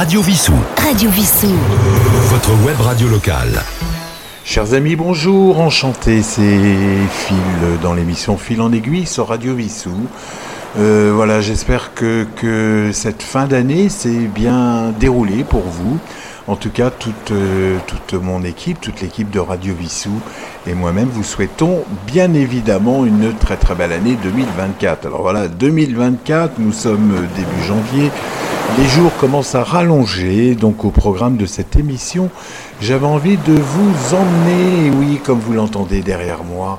Radio Vissou. Radio Vissou. Votre web radio locale. Chers amis, bonjour, enchanté, c'est Phil dans l'émission Phil en aiguille sur Radio Vissou. Euh, voilà, j'espère que, que cette fin d'année s'est bien déroulée pour vous. En tout cas, toute, euh, toute mon équipe, toute l'équipe de Radio Vissou et moi-même vous souhaitons bien évidemment une très très belle année 2024. Alors voilà, 2024, nous sommes début janvier, les jours commencent à rallonger, donc au programme de cette émission, j'avais envie de vous emmener, oui, comme vous l'entendez derrière moi,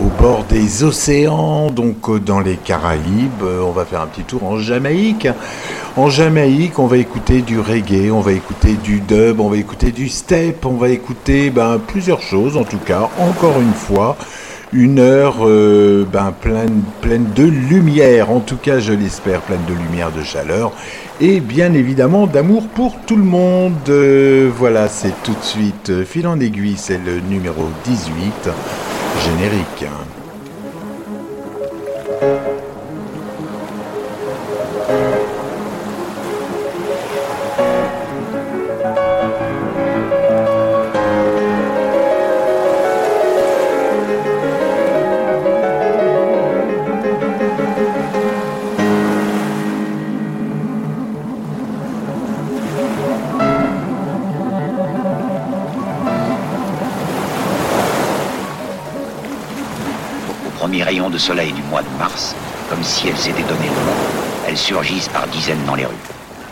au bord des océans, donc euh, dans les Caraïbes. On va faire un petit tour en Jamaïque. En Jamaïque, on va écouter du reggae, on va écouter du dub, on va écouter du step, on va écouter ben, plusieurs choses en tout cas. Encore une fois, une heure euh, ben, pleine, pleine de lumière, en tout cas je l'espère, pleine de lumière, de chaleur et bien évidemment d'amour pour tout le monde. voilà, c'est tout de suite fil en aiguille, c'est le numéro 18 générique.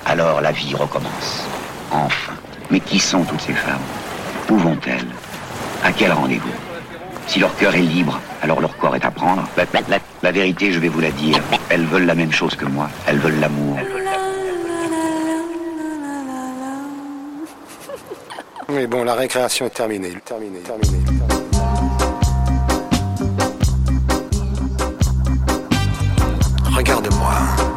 Alors la vie recommence. Enfin. Mais qui sont toutes ces femmes? Où vont-elles À quel rendez-vous? Si leur cœur est libre, alors leur corps est à prendre. La, vérité, je vais vous la dire, elles veulent la même chose que moi. Elles veulent l'amour. Mais bon, la récréation est terminée. terminée, terminée. Regarde-moi.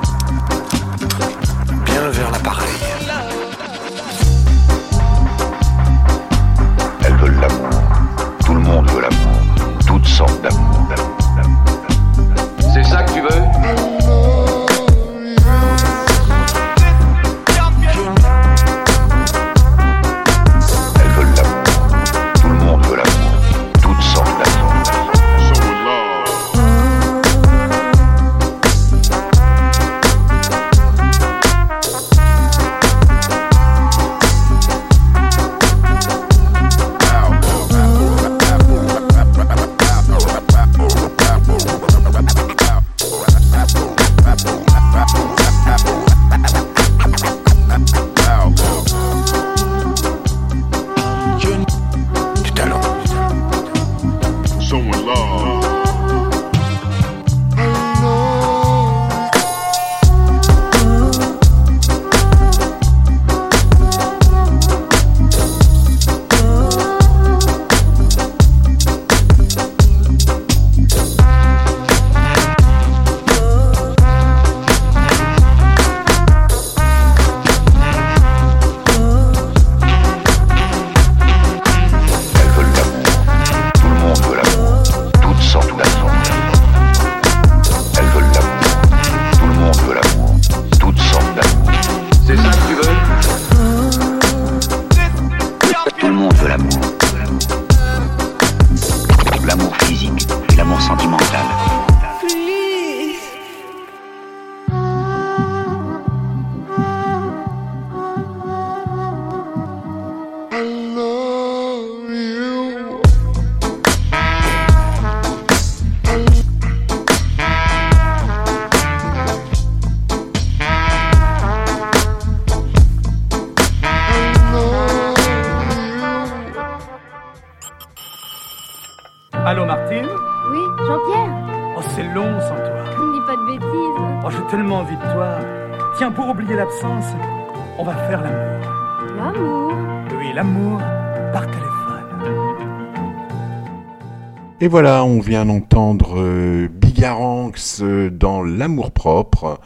Et voilà, on vient d'entendre euh, Bigaranx euh, dans L'amour propre.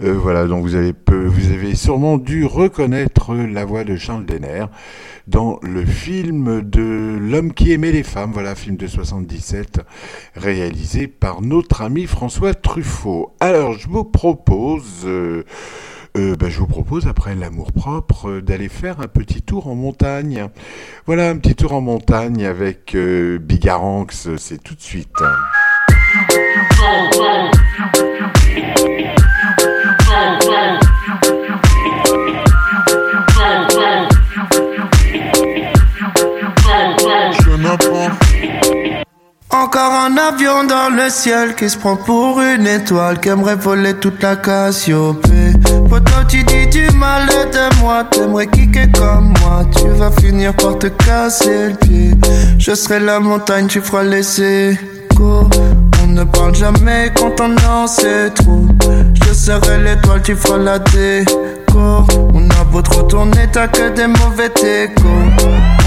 Euh, voilà, donc vous avez, sûrement dû reconnaître la voix de Charles Denner dans le film de L'homme qui aimait les femmes, voilà, film de 77, réalisé par notre ami François Truffaut. Alors, je vous propose ben, je vous propose, après l'amour propre, euh, d'aller faire un petit tour en montagne. Voilà, un petit tour en montagne avec euh, Bigaranx, c'est tout de suite. Encore un avion dans le ciel qui se prend pour une étoile qui aimerait voler toute la Cassiopée. Tu dis du mal de moi, t'aimerais kicker comme moi, tu vas finir par te casser le pied. Je serai la montagne, tu feras laisser. On ne parle jamais quand on en sait trop. Je serai l'étoile, tu feras la déco. On a beau trop tourner, t'as que des mauvais échos.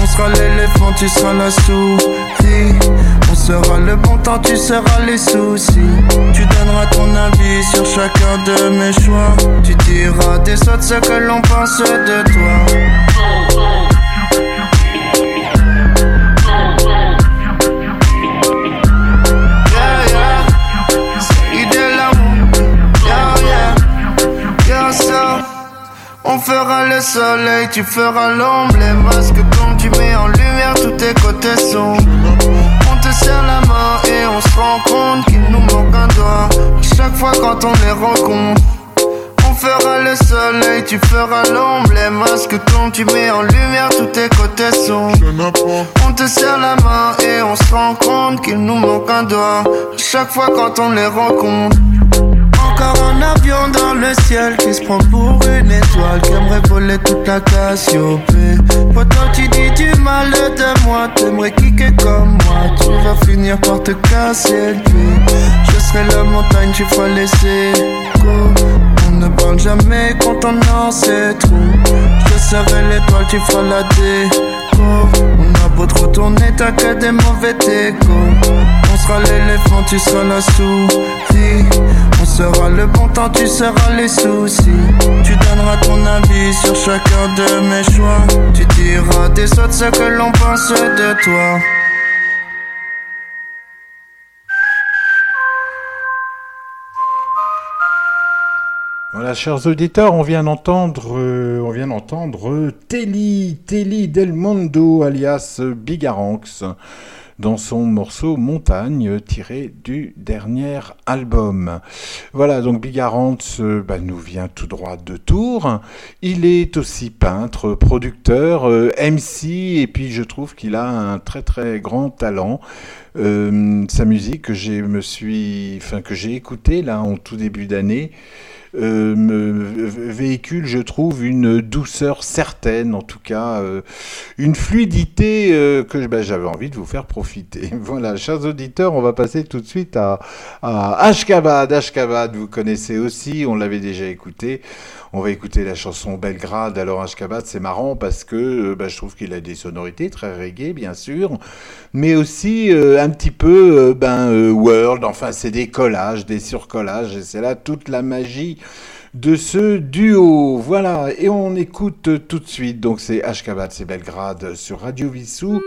On sera l'éléphant, tu seras la souris. On sera le bon temps, tu seras les soucis. Tu donneras ton avis sur chacun de mes choix. Tu diras des autres ce que l'on pense de toi. On fera le soleil, tu feras l'ombre, les masques comme tu mets en lumière, tous tes côtés sombres. On te serre la main et on se rend compte qu'il nous manque un doigt. Chaque fois quand on les rencontre, on fera le soleil, tu feras l'ombre, les masques comme tu mets en lumière, tous tes côtés sombres. On te serre la main et on se rend compte qu'il nous manque un doigt. Chaque fois quand on les rencontre. Encore un avion dans le ciel qui se prend pour une étoile qui aimerait voler toute la Cassiopée. Pourtant tu dis du mal de moi, t'aimerais kicker comme moi, tu vas finir par te casser le pied. Je serai la montagne, tu feras laisser go. On ne parle jamais quand on en sait trop. Je serai l'étoile, tu feras la déco. On a beau trop tourner, t'as que des mauvais échos. On sera l'éléphant, tu seras la souris. On sera le bon temps, tu seras les soucis. Tu donneras ton avis sur chacun de mes choix. Tu diras des autres ce que l'on pense de toi. Voilà, chers auditeurs, on vient d'entendre, euh, on vient Telly, Telly Del Mondo, alias Bigaranx, dans son morceau Montagne, tiré du dernier album. Voilà, donc Bigaranx euh, bah, nous vient tout droit de Tours. Il est aussi peintre, producteur, euh, MC, et puis je trouve qu'il a un très très grand talent. Euh, sa musique que j'ai me suis, enfin que j'ai écouté là en tout début d'année véhicule, je trouve, une douceur certaine, en tout cas, euh, une fluidité euh, que bah, j'avais envie de vous faire profiter. Voilà, chers auditeurs, on va passer tout de suite à, à Ashkabad. Ashkabad, vous connaissez aussi, on l'avait déjà écouté. On va écouter la chanson Belgrade. Alors Ashkabad, c'est marrant parce que euh, bah, je trouve qu'il a des sonorités très reggae, bien sûr, mais aussi euh, un petit peu euh, ben, world. Enfin, c'est des collages, des surcollages, et c'est là toute la magie de ce duo. Voilà, et on écoute tout de suite. Donc c'est Ashkabad, c'est Belgrade sur Radio Vissou.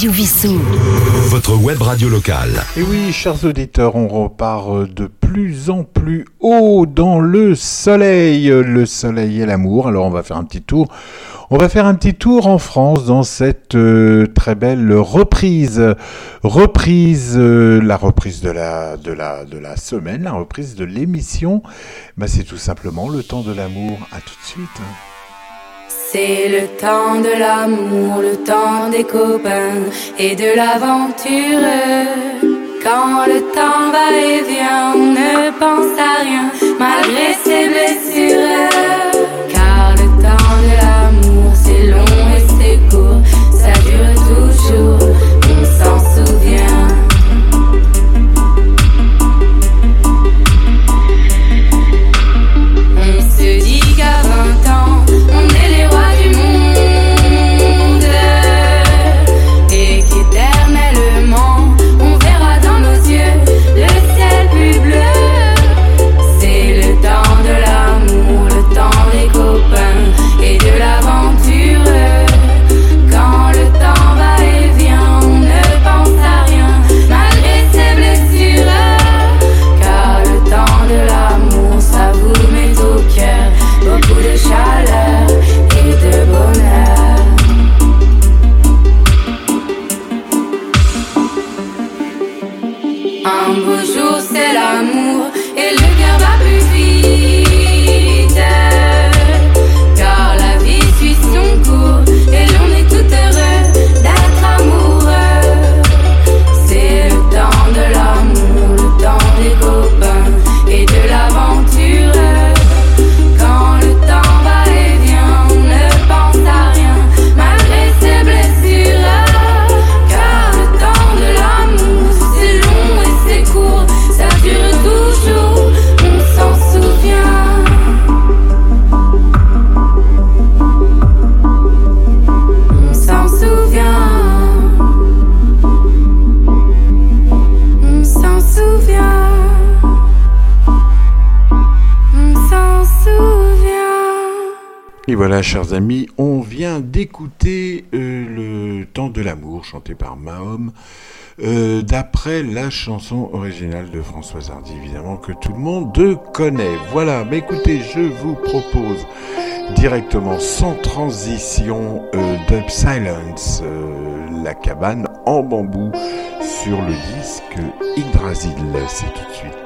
Radio Vissou. Votre web radio locale. Et oui, chers auditeurs, on repart de plus en plus haut dans le soleil. Le soleil et l'amour. Alors on va faire un petit tour. On va faire un petit tour en France dans cette euh, très belle reprise. Reprise, euh, la reprise de la, de, la, de la semaine, la reprise de l'émission. Bah, C'est tout simplement le temps de l'amour. À tout de suite. C'est le temps de l'amour, le temps des copains et de l'aventure. Quand le temps va et vient, on ne pense à rien malgré ses blessures. Chers amis, on vient d'écouter euh, le temps de l'amour chanté par Mahom. euh, D'après la chanson originale de Françoise Hardy, évidemment, que tout le monde connaît. Voilà, mais écoutez, je vous propose directement, sans transition, euh, Dub Silence, euh, la cabane en bambou, sur le disque Yggdrasil. C'est tout de suite.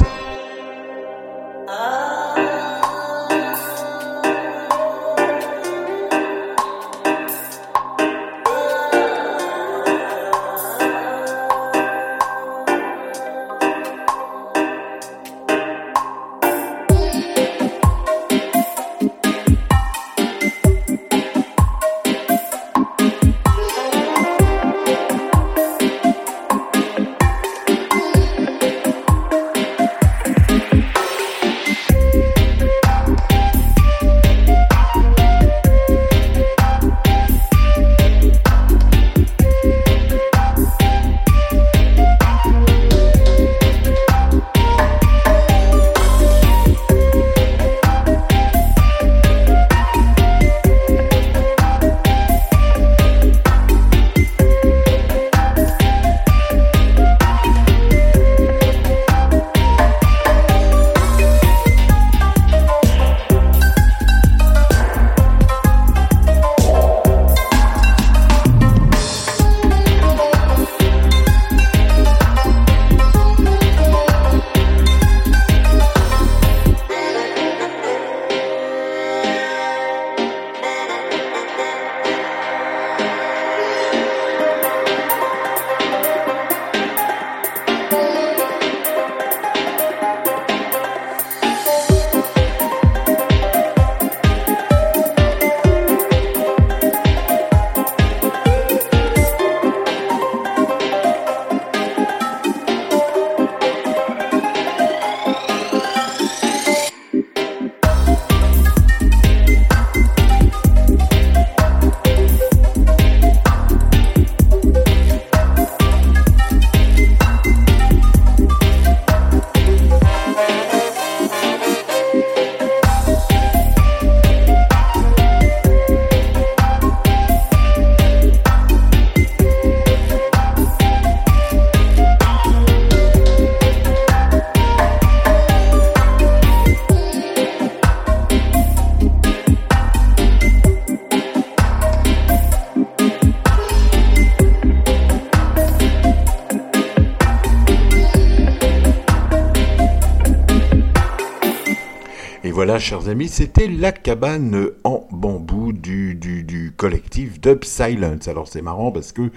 Chers amis, c'était la cabane en bambou du, du, du collectif Dub Silence. Alors c'est marrant parce que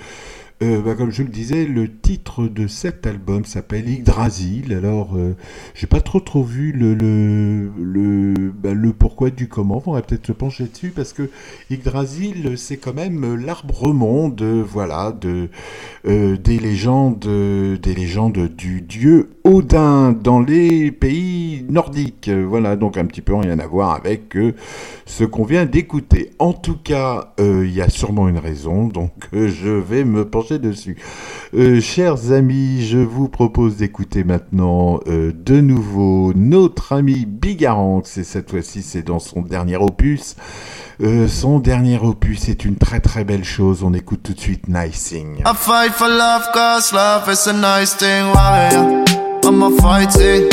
euh, bah, comme je le disais, le titre de cet album s'appelle Yggdrasil. Alors, euh, j'ai pas trop trop vu le le le, bah, pourquoi du comment. On va peut-être se pencher dessus parce que Yggdrasil, c'est quand même l'arbre monde, voilà, de euh, des légendes, des légendes du dieu Odin dans les pays nordiques. Voilà, donc un petit peu rien à voir avec ce qu'on vient d'écouter. En tout cas, il y a sûrement une raison, donc je vais me pencher dessus. Euh, chers amis, je vous propose d'écouter maintenant euh, de nouveau notre ami Bigaranx, et cette fois-ci c'est dans son dernier opus. Euh, son dernier opus est une très très belle chose, on écoute tout de suite Nice Thing. I fight for love cause love is a nice thing, warrior. I'm a fighting.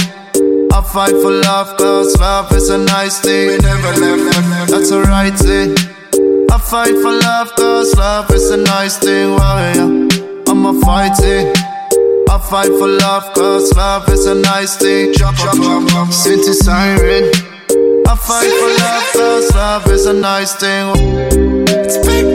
I fight for love cause love is a nice thing. We never left, that's a right thing. I fight for love, cause love is a nice thing, warrior. I'm a fighting. I fight for love, cause love is a nice thing. Jump, jump, jump, jump, City siren. I fight for love, cause love is a nice thing. It's picture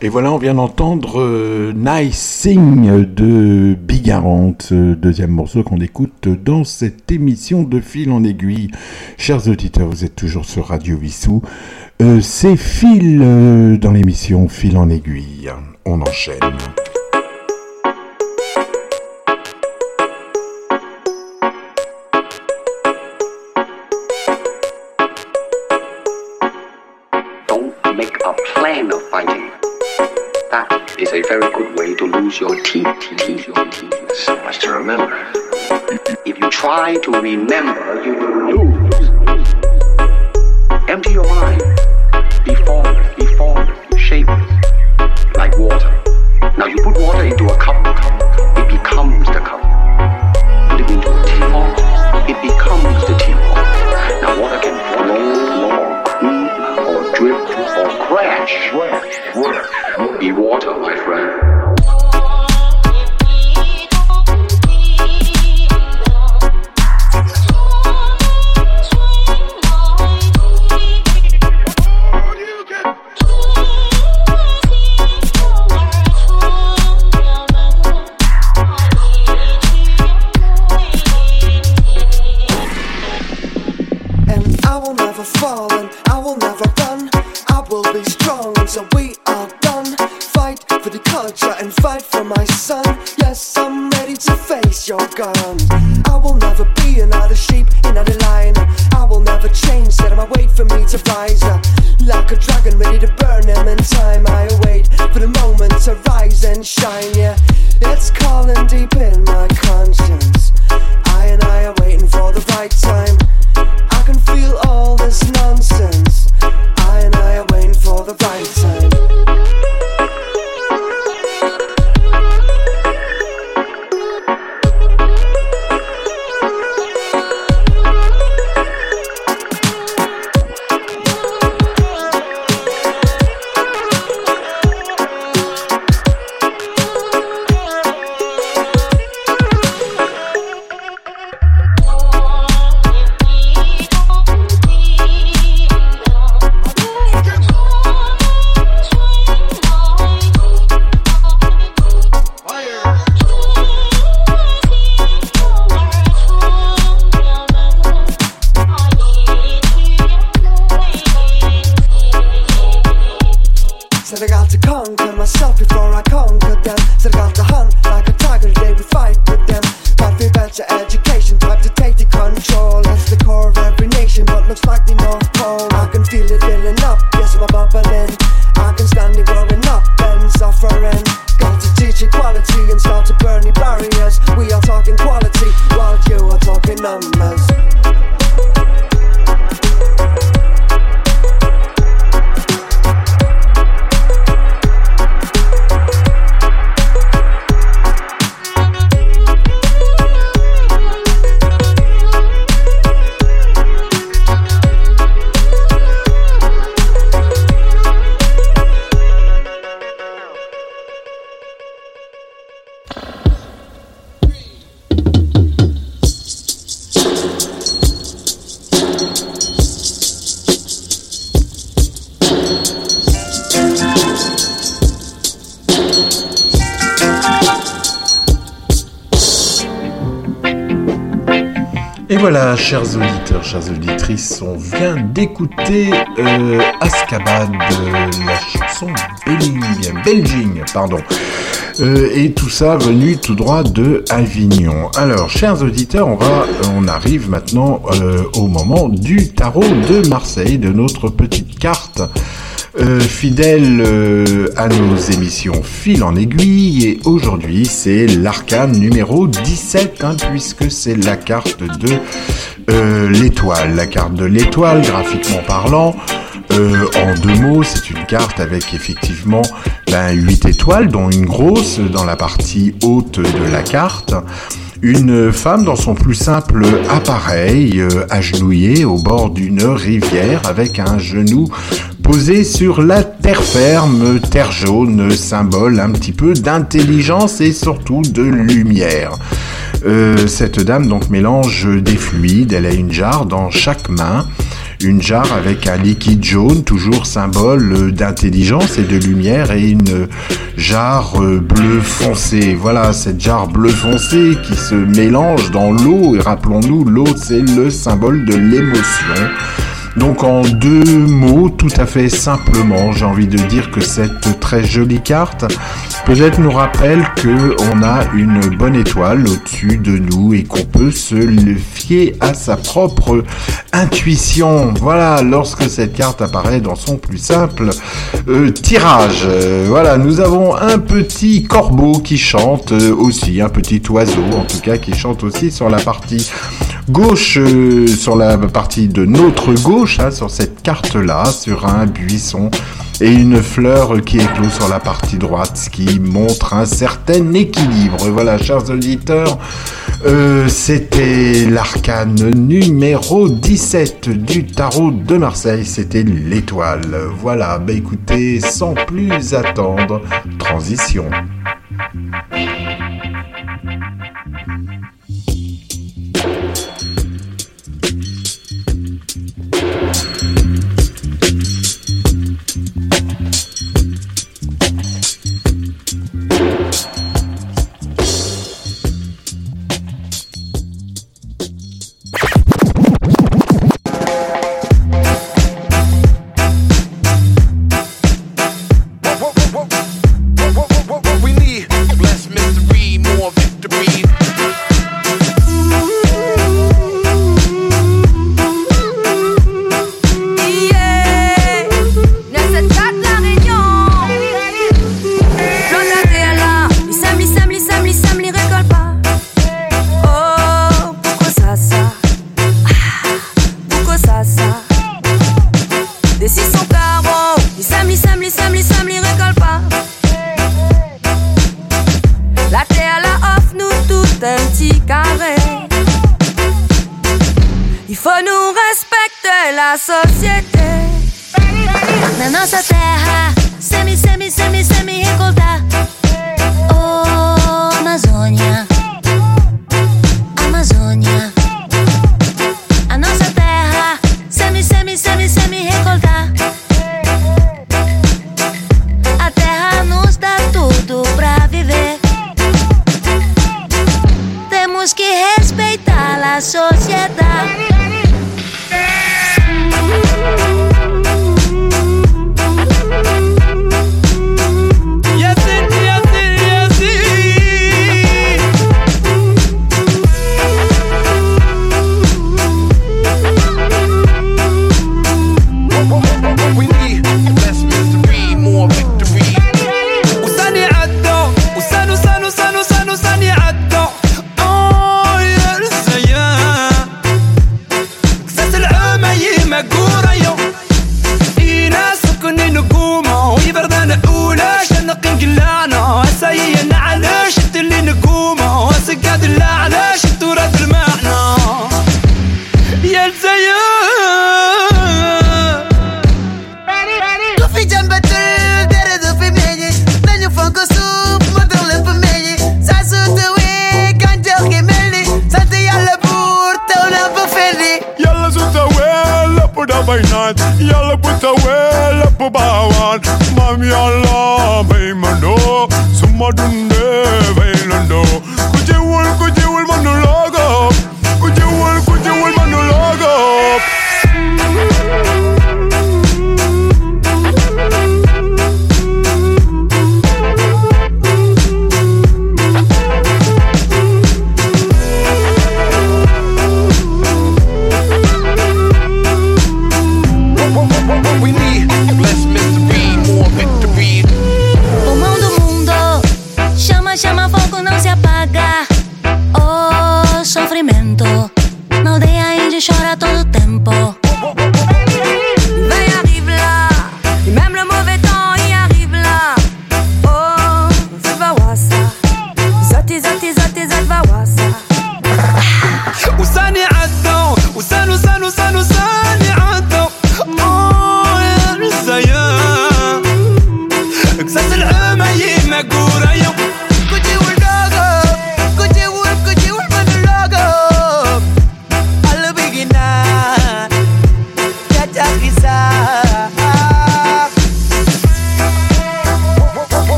Et voilà, on vient d'entendre euh, Nice Thing de Bigarant, euh, deuxième morceau qu'on écoute dans cette émission de fil en aiguille. Chers auditeurs, vous êtes toujours sur Radio Vissou. Euh, C'est fil euh, dans l'émission Fil en aiguille. On enchaîne. Is a very good way to lose your teeth. teeth, your teeth. So much to remember. If you try to remember, you will lose. Empty your mind. Be formed, be formed, shapeless, like water. Now you put water into a cup, it Be water, my friend. sleeping. Voilà, chers auditeurs, chères auditrices, on vient d'écouter euh, Azkaban de la chanson Belling, Belging, pardon. Euh, et tout ça venu tout droit de Avignon. Alors, chers auditeurs, on va, on arrive maintenant euh, au moment du tarot de Marseille, de notre petite carte. Euh, fidèle euh, à nos émissions fil en aiguille et aujourd'hui c'est l'arcane numéro 17 hein, puisque c'est la carte de euh, l'étoile, la carte de l'étoile graphiquement parlant. Euh, en deux mots, c'est une carte avec effectivement ben, 8 étoiles, dont une grosse dans la partie haute de la carte. Une femme dans son plus simple appareil, euh, agenouillée au bord d'une rivière avec un genou posé sur la terre ferme, terre jaune, symbole un petit peu d'intelligence et surtout de lumière. Euh, cette dame donc mélange des fluides, elle a une jarre dans chaque main une jarre avec un liquide jaune, toujours symbole d'intelligence et de lumière, et une jarre bleu foncé. Voilà, cette jarre bleu foncé qui se mélange dans l'eau, et rappelons-nous, l'eau c'est le symbole de l'émotion. Donc en deux mots, tout à fait simplement, j'ai envie de dire que cette très jolie carte peut-être nous rappelle que on a une bonne étoile au-dessus de nous et qu'on peut se le fier à sa propre intuition. Voilà, lorsque cette carte apparaît dans son plus simple euh, tirage. Euh, voilà, nous avons un petit corbeau qui chante euh, aussi, un petit oiseau en tout cas qui chante aussi sur la partie gauche, euh, sur la partie de notre gauche, hein, sur cette carte-là, sur un buisson et une fleur qui éclot sur la partie droite, ce qui montre un certain équilibre. Voilà, chers auditeurs, euh, c'était l'arcane numéro 17 du tarot de Marseille, c'était l'étoile. Voilà, bah écoutez, sans plus attendre, transition.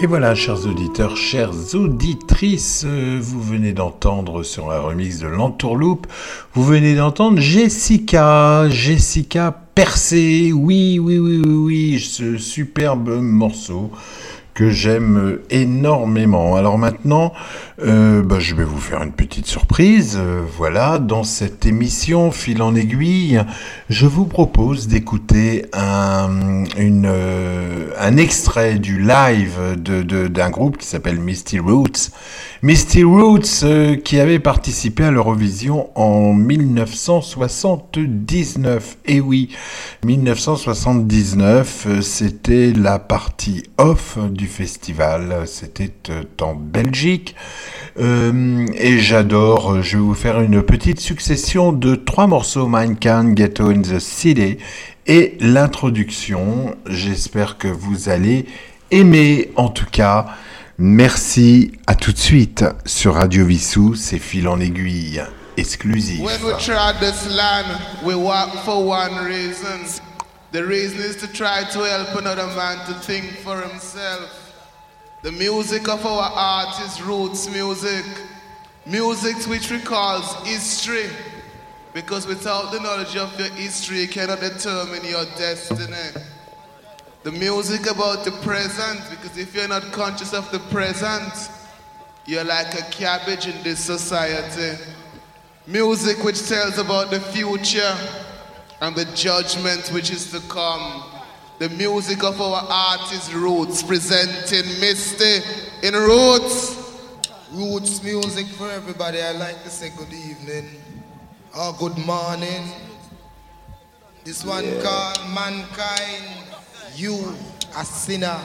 Et voilà, chers auditeurs, chères auditrices, vous venez d'entendre sur la remix de l'entourloupe, vous venez d'entendre Jessica, Jessica Percé, oui, oui, oui, oui, ce superbe morceau que j'aime énormément. Alors maintenant, euh, bah, je vais vous faire une petite surprise. Euh, voilà, dans cette émission Fil en aiguille, je vous propose d'écouter un, euh, un extrait du live de, de- d'un groupe qui s'appelle Misty Roots. Misty Roots euh, qui avait participé à l'Eurovision en 1979. Et oui, 1979, euh, c'était la partie off du festival. C'était euh, en Belgique. Euh, et j'adore, euh, je vais vous faire une petite succession de trois morceaux, Mine Can, Ghetto in the City, et l'introduction. J'espère que vous allez aimer, en tout cas. Merci, à tout de suite sur Radio Vissou, c'est fil en aiguille. exclusif. When we this we for one reason. The reason is to try to help another man to think for himself. The music of our art is roots music. Music which recalls history. Because without the knowledge of your history, you cannot determine your destiny. The music about the present, because if you're not conscious of the present, you're like a cabbage in this society. Music which tells about the future and the judgment which is to come. The music of our artist roots, presenting Misty in roots. Roots music for everybody. I like to say good evening or good morning. This one Yeah. called Mankind, You a Sinner.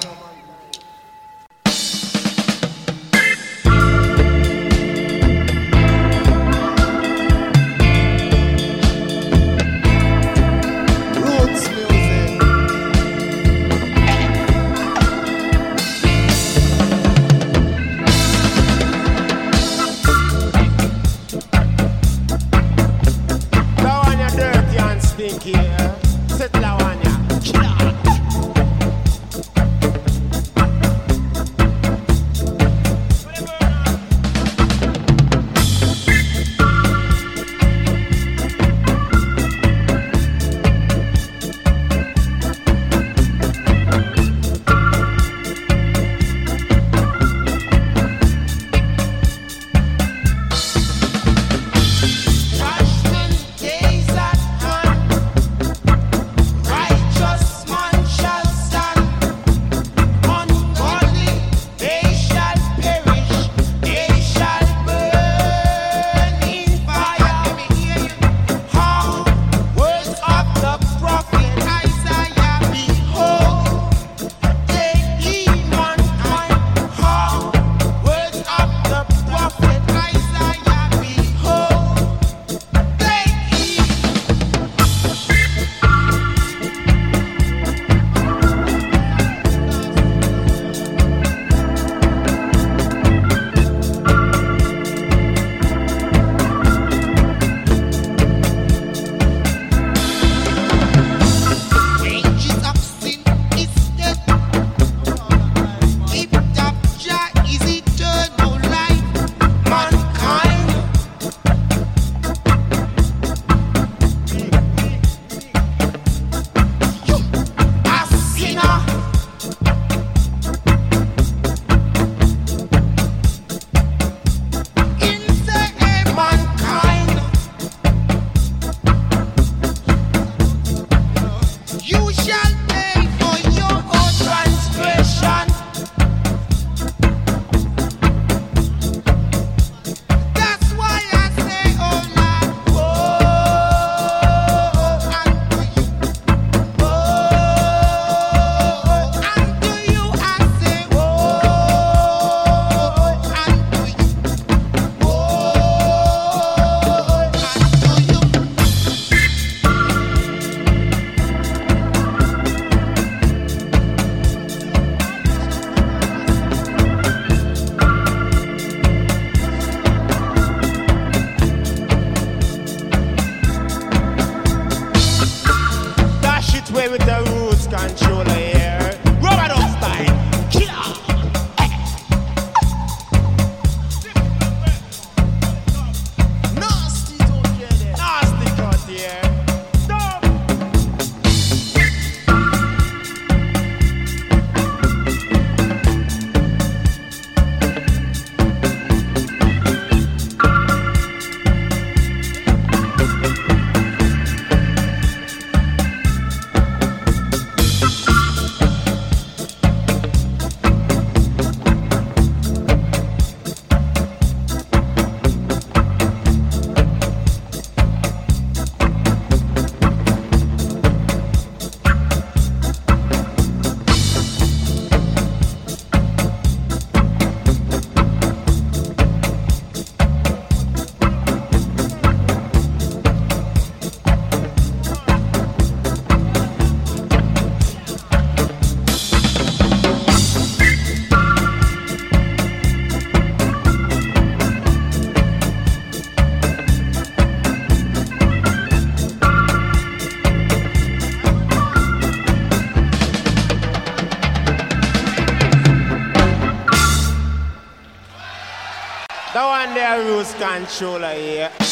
Controller here.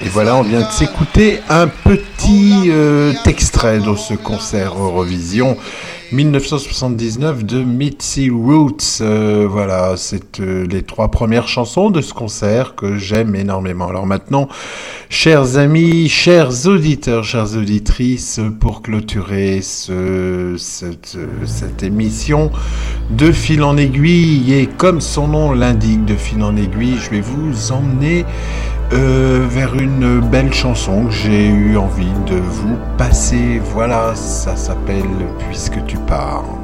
Et voilà, on vient de s'écouter un petit euh, extrait de ce concert Eurovision 1979 de Mitzi Roots. Euh, voilà, c'est euh, les trois premières chansons de ce concert que j'aime énormément. Alors maintenant, chers amis, chers auditeurs, chères auditrices, pour clôturer ce, cette, cette émission de fil en aiguille, et comme son nom l'indique, de fil en aiguille, je vais vous emmener euh, vers une belle chanson que j'ai eu envie de vous passer. Voilà, ça s'appelle Puisque tu pars.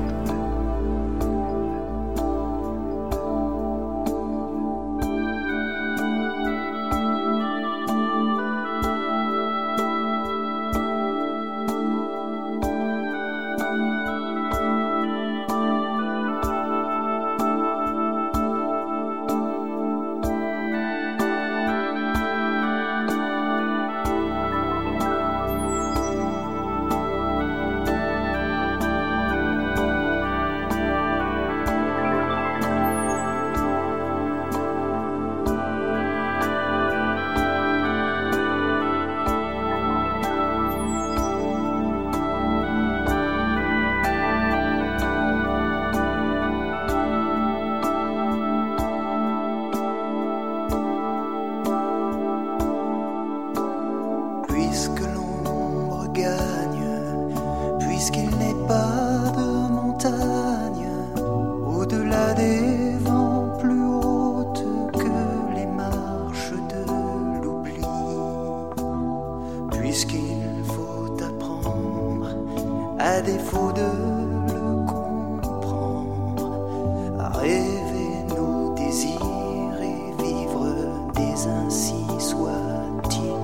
Ainsi soit-il.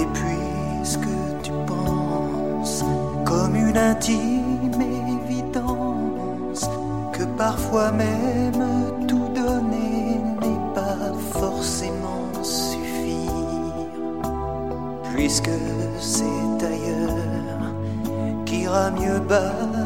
Et puisque tu penses comme une intime évidence que parfois même tout donner n'est pas forcément suffire, puisque c'est ailleurs qu'ira mieux battre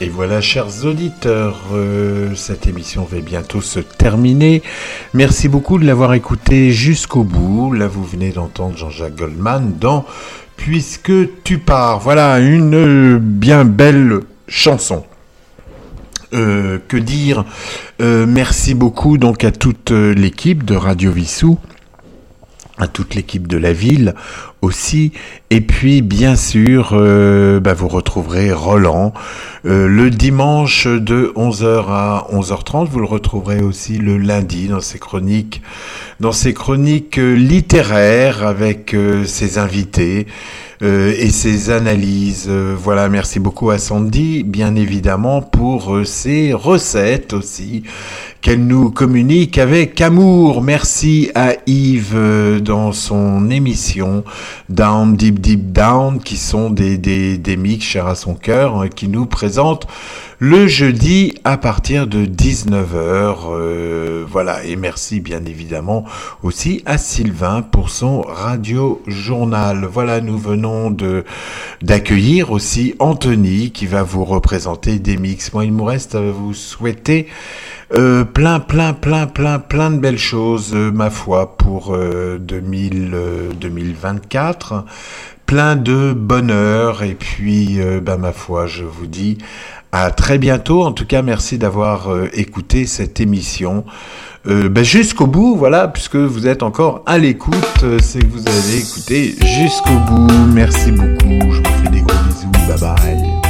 Et voilà, chers auditeurs, euh, cette émission va bientôt se terminer. Merci beaucoup de l'avoir écouté jusqu'au bout. Là, vous venez d'entendre Jean-Jacques Goldman dans Puisque tu pars. Voilà, une bien belle chanson. Euh, que dire? Euh, Merci beaucoup donc à toute l'équipe de Radio Vissou à toute l'équipe de la ville aussi. Et puis, bien sûr, euh, bah, vous retrouverez Roland euh, le dimanche de 11h à 11h30. Vous le retrouverez aussi le lundi dans ses chroniques, dans ses chroniques euh, littéraires avec euh, ses invités. et ses analyses. Voilà, merci beaucoup à Sandy, bien évidemment, pour ses recettes aussi qu'elle nous communique avec amour. Merci à Yves dans son émission Down Deep Deep Down, qui sont des, des, des mix chers à son cœur, hein, qui nous présente le jeudi à partir de 19h. euh, voilà, et merci bien évidemment aussi à Sylvain pour son radio journal. Voilà, nous venons de d'accueillir aussi Anthony qui va vous représenter des mix. Moi, il me reste à vous souhaiter euh, plein, plein, plein, plein, plein de belles choses, euh, ma foi, pour euh, 2000, euh, 2024. Plein de bonheur et puis, euh, bah, ma foi, je vous dis à très bientôt. En tout cas, merci d'avoir euh, écouté cette émission. Euh, bah, jusqu'au bout, voilà, puisque vous êtes encore à l'écoute, euh, c'est que vous avez écouté jusqu'au bout. Merci beaucoup, je vous fais des gros bisous, bye bye.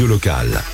Radio locale.